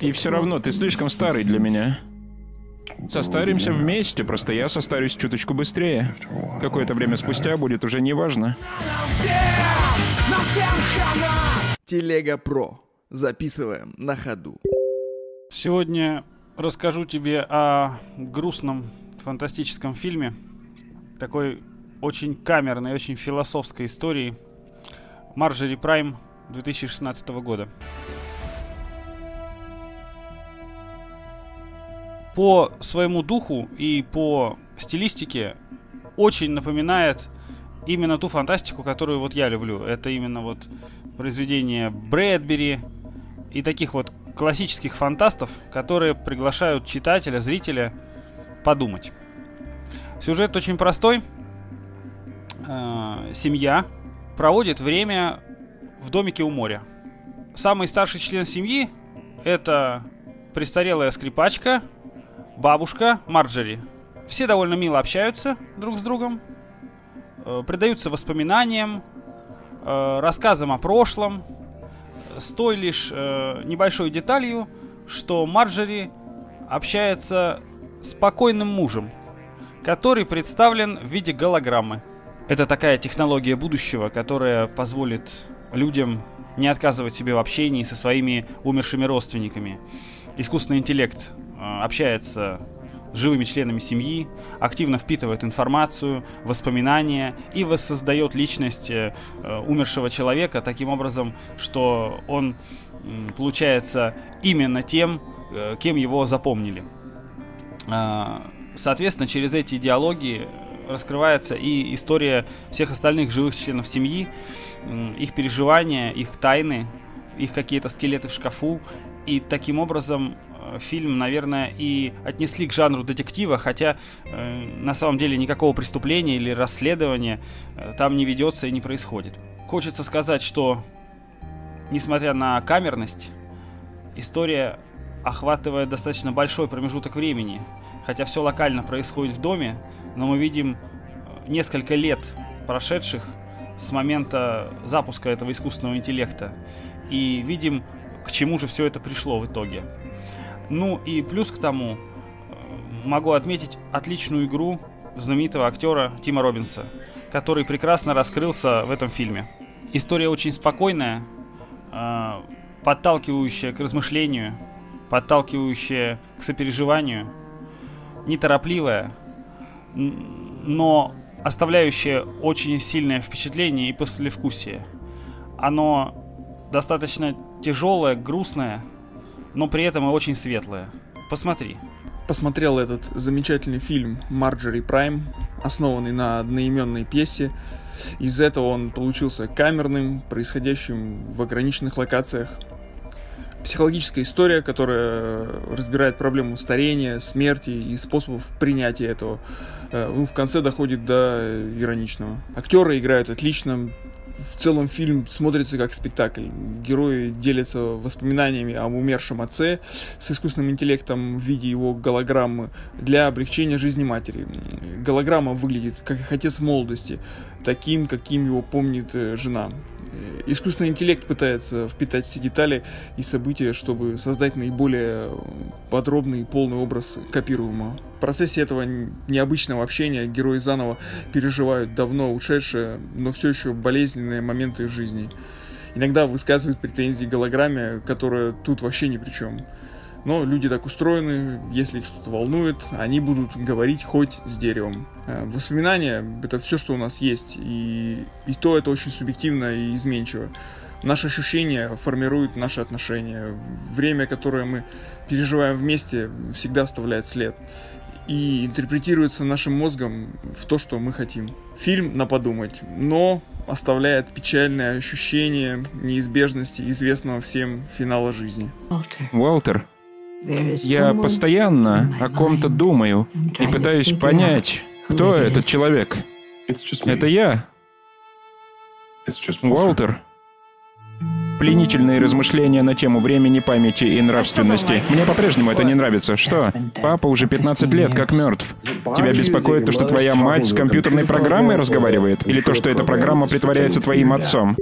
И все равно ты слишком старый для меня. Состаримся вместе, просто я состарюсь чуточку быстрее. Какое-то время спустя будет уже неважно. Телега Про. Записываем на ходу. Сегодня расскажу тебе о грустном фантастическом фильме. Такой очень камерной, очень философской истории. Марджери Прайм 2016 года. По своему духу и по стилистике очень напоминает именно ту фантастику, которую вот я люблю. Это именно вот произведение Брэдбери и таких вот классических фантастов, которые приглашают читателя, зрителя подумать. Сюжет очень простой. Э, семья проводит время в домике у моря. Самый старший член семьи это престарелая скрипачка, бабушка Марджери. Все довольно мило общаются друг с другом, э, предаются воспоминаниям, э, рассказам о прошлом, с той лишь э, небольшой деталью, что Марджери общается с покойным мужем, который представлен в виде голограммы. Это такая технология будущего, которая позволит людям не отказывать себе в общении со своими умершими родственниками. Искусственный интеллект общается с живыми членами семьи, активно впитывает информацию, воспоминания и воссоздает личность э, умершего человека таким образом, что он э, получается именно тем, э, кем его запомнили. Э, соответственно, через эти диалоги раскрывается и история всех остальных живых членов семьи, их переживания, их тайны, их какие-то скелеты в шкафу. И таким образом э, фильм, наверное, и отнесли к жанру детектива, хотя э, на самом деле никакого преступления или расследования э, там не ведется и не происходит. Хочется сказать, что несмотря на камерность, история охватывает достаточно большой промежуток времени. Хотя все локально происходит в доме, но мы видим э, несколько лет прошедших с момента запуска этого искусственного интеллекта. И видим, к чему же все это пришло в итоге. Ну и плюс к тому, э, могу отметить отличную игру знаменитого актера Тима Робинса, который прекрасно раскрылся в этом фильме. История очень спокойная, э, подталкивающая к размышлению, подталкивающая к сопереживанию, неторопливая, но оставляющее очень сильное впечатление и послевкусие. Оно достаточно тяжелое, грустное, но при этом очень светлое. Посмотри. Посмотрел этот замечательный фильм «Марджери Прайм», основанный на одноименной пьесе. Из этого он получился камерным, происходящим в ограниченных локациях – психологическая история, которая разбирает проблему старения, смерти и способов принятия этого. Э, ну, в конце доходит до ироничного. Актеры играют отлично, в целом фильм смотрится как спектакль. Герои делятся воспоминаниями о умершем отце с искусственным интеллектом в виде его голограммы для облегчения жизни матери. Голограмма выглядит как их отец в молодости, таким, каким его помнит э, жена. Э, искусственный интеллект пытается впитать все детали и события, чтобы создать наиболее подробный и полный образ копируемого. В процессе этого необычного общения герои заново переживают давно ушедшие, но все еще болезненные моменты жизни. Иногда высказывают претензии голограмме, которая тут вообще ни при чем. Но люди так устроены, если их что-то волнует, они будут говорить хоть с деревом. Э, воспоминания — это все, что у нас есть, и, и то это очень субъективно и изменчиво. Наши ощущения формируют наши отношения. Время, которое мы переживаем вместе, всегда оставляет след и интерпретируется нашим мозгом в то, что мы хотим. Фильм на подумать, но оставляет печальное ощущение неизбежности известного всем финала жизни. Уолтер, я постоянно о ком-то думаю и пытаюсь понять, кто этот человек. Это я. Уолтер. Пленительные размышления на тему времени, памяти и нравственности. Мне по-прежнему это не нравится. Что? Папа уже 15 лет как мертв. Тебя беспокоит то, что твоя мать с компьютерной программой разговаривает? Или то, что эта программа притворяется твоим отцом?